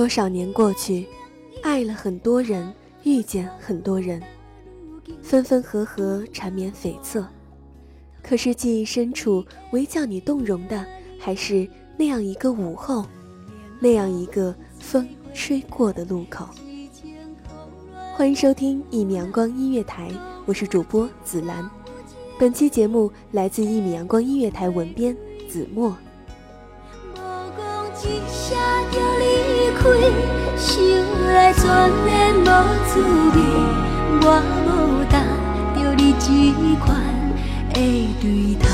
多少年过去，爱了很多人，遇见很多人，分分合合，缠绵悱恻。可是记忆深处，唯叫你动容的，还是那样一个午后，那样一个风吹过的路口。欢迎收听一米阳光音乐台，我是主播紫兰。本期节目来自一米阳光音乐台文编子墨。无讲一声就离开，心内全然无滋味。我无答着你这款的对待，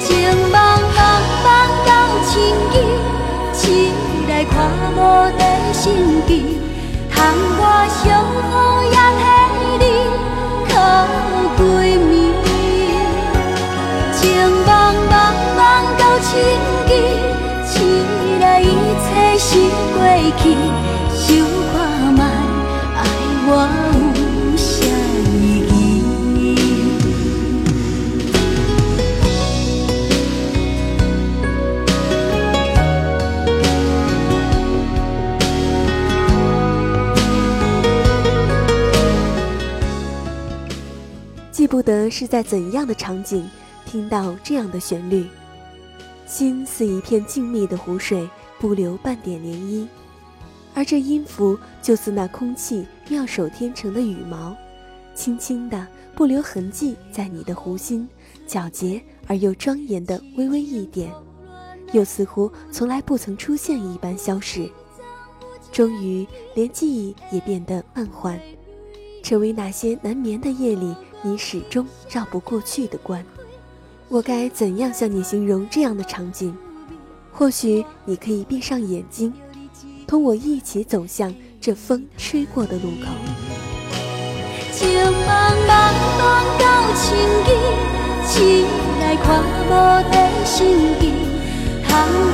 情茫茫茫到千机，起来看无在心机，通我相好也替去。想看卖，爱我有啥意义？记不得是在怎样的场景听到这样的旋律，心似一片静谧的湖水，不留半点涟漪，而这音符就似那空气妙手天成的羽毛，轻轻的不留痕迹在你的湖心，皎洁而又庄严的微微一点，又似乎从来不曾出现一般消逝，终于连记忆也变得慢缓，成为那些难眠的夜里。你始终绕不过去的关，我该怎样向你形容这样的场景？或许你可以闭上眼睛，同我一起走向这风吹过的路口。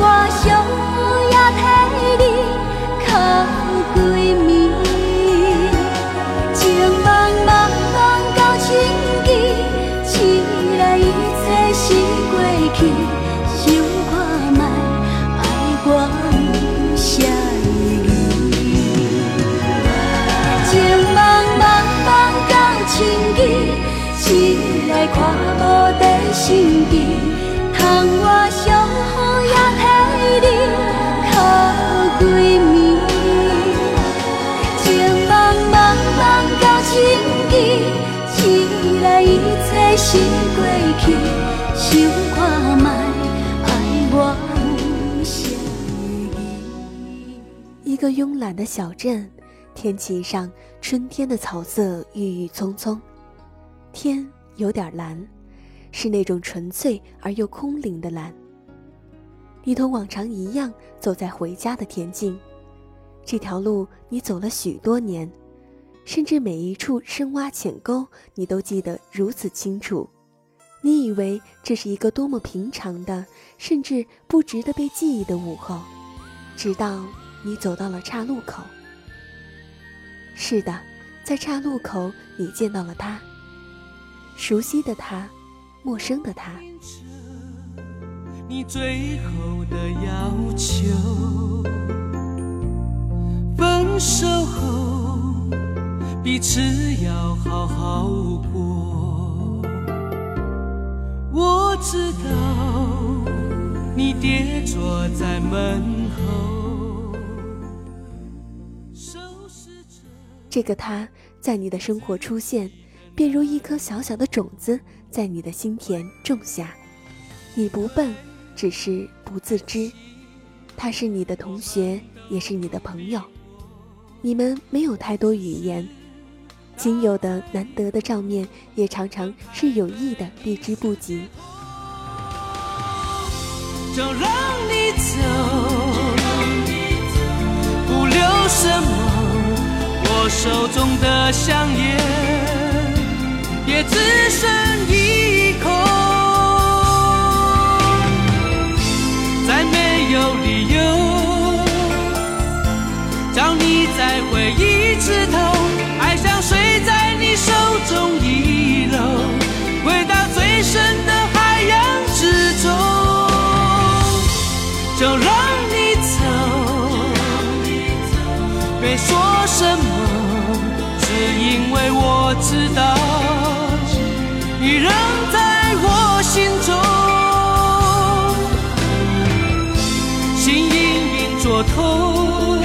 我相好也替你靠闺蜜。到千机，醒来一切是过去，想看卖爱我一个慵懒的小镇，天气上春天的草色郁郁葱葱，天有点蓝，是那种纯粹而又空灵的蓝。你同往常一样走在回家的田径，这条路你走了许多年，甚至每一处深洼浅沟你都记得如此清楚。你以为这是一个多么平常的，甚至不值得被记忆的午后，直到你走到了岔路口。是的，在岔路口你见到了他，熟悉的他，陌生的他。你最后的要求，分手后彼此要好好过。我知道你跌坐在门后，这个他在你的生活出现，便如一颗小小的种子在你的心田种下。你不笨。只是不自知，他是你的同学，也是你的朋友。你们没有太多语言，仅有的难得的照面，也常常是有意的避之不及。就让你走，不留什么。我手中的香烟，也只剩一口。再没有理由，叫你再回一次头，我知道，你仍在我心中。心隐隐作痛，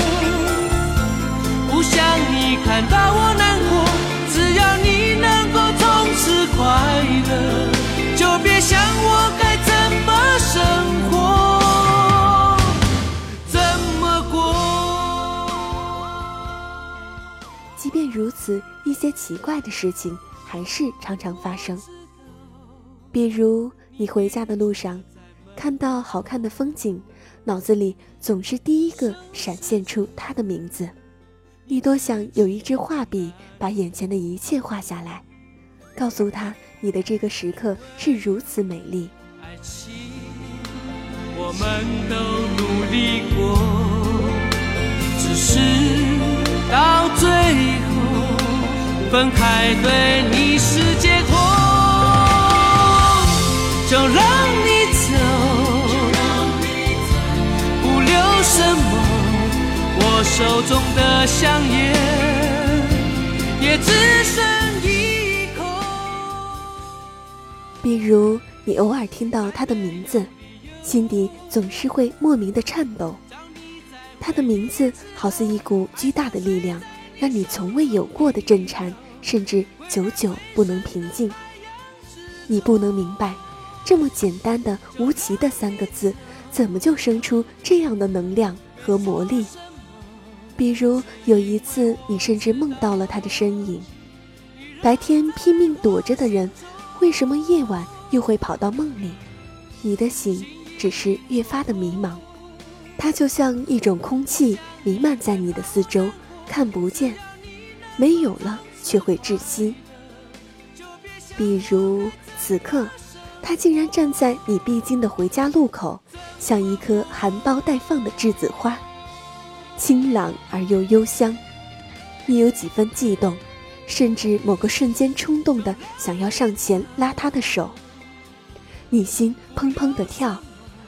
不想你看到我难过。只要你能够从此快乐，就别想我该怎么生活，怎么过。即便如此，一些奇怪的事情还是常常发生。比如，你回家的路上，看到好看的风景。脑子里总是第一个闪现出他的名字，你多想有一支画笔把眼前的一切画下来，告诉他你的这个时刻是如此美丽。爱情，我们都努力过，只是分开对你是解脱，就让你走，不留。什么？我手中的香烟也只剩一口。比如，你偶尔听到他的名字，心底总是会莫名的颤抖。他的名字好似一股巨大的力量，让你从未有过的震颤，甚至久久不能平静。你不能明白，这么简单的无奇的三个字。怎么就生出这样的能量和魔力？比如有一次，你甚至梦到了他的身影。白天拼命躲着的人，为什么夜晚又会跑到梦里？你的醒只是越发的迷茫。它就像一种空气弥漫在你的四周，看不见，没有了却会窒息。比如此刻。他竟然站在你必经的回家路口，像一颗含苞待放的栀子花，清朗而又幽香。你有几分悸动，甚至某个瞬间冲动的想要上前拉他的手。你心砰砰的跳，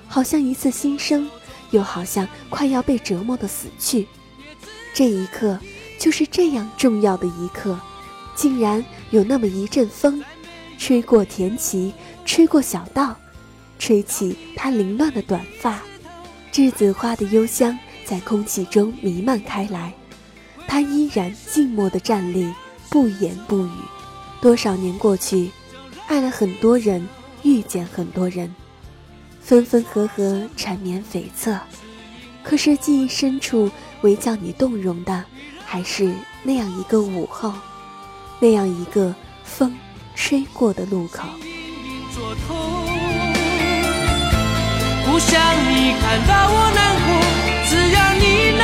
好像一次新生，又好像快要被折磨的死去。这一刻，就是这样重要的一刻，竟然有那么一阵风，吹过田畦。吹过小道，吹起她凌乱的短发，栀子花的幽香在空气中弥漫开来。她依然静默地站立，不言不语。多少年过去，爱了很多人，遇见很多人，分分合合，缠绵悱恻。可是记忆深处，唯叫你动容的，还是那样一个午后，那样一个风吹过的路口。不想你看到我难过，只要你能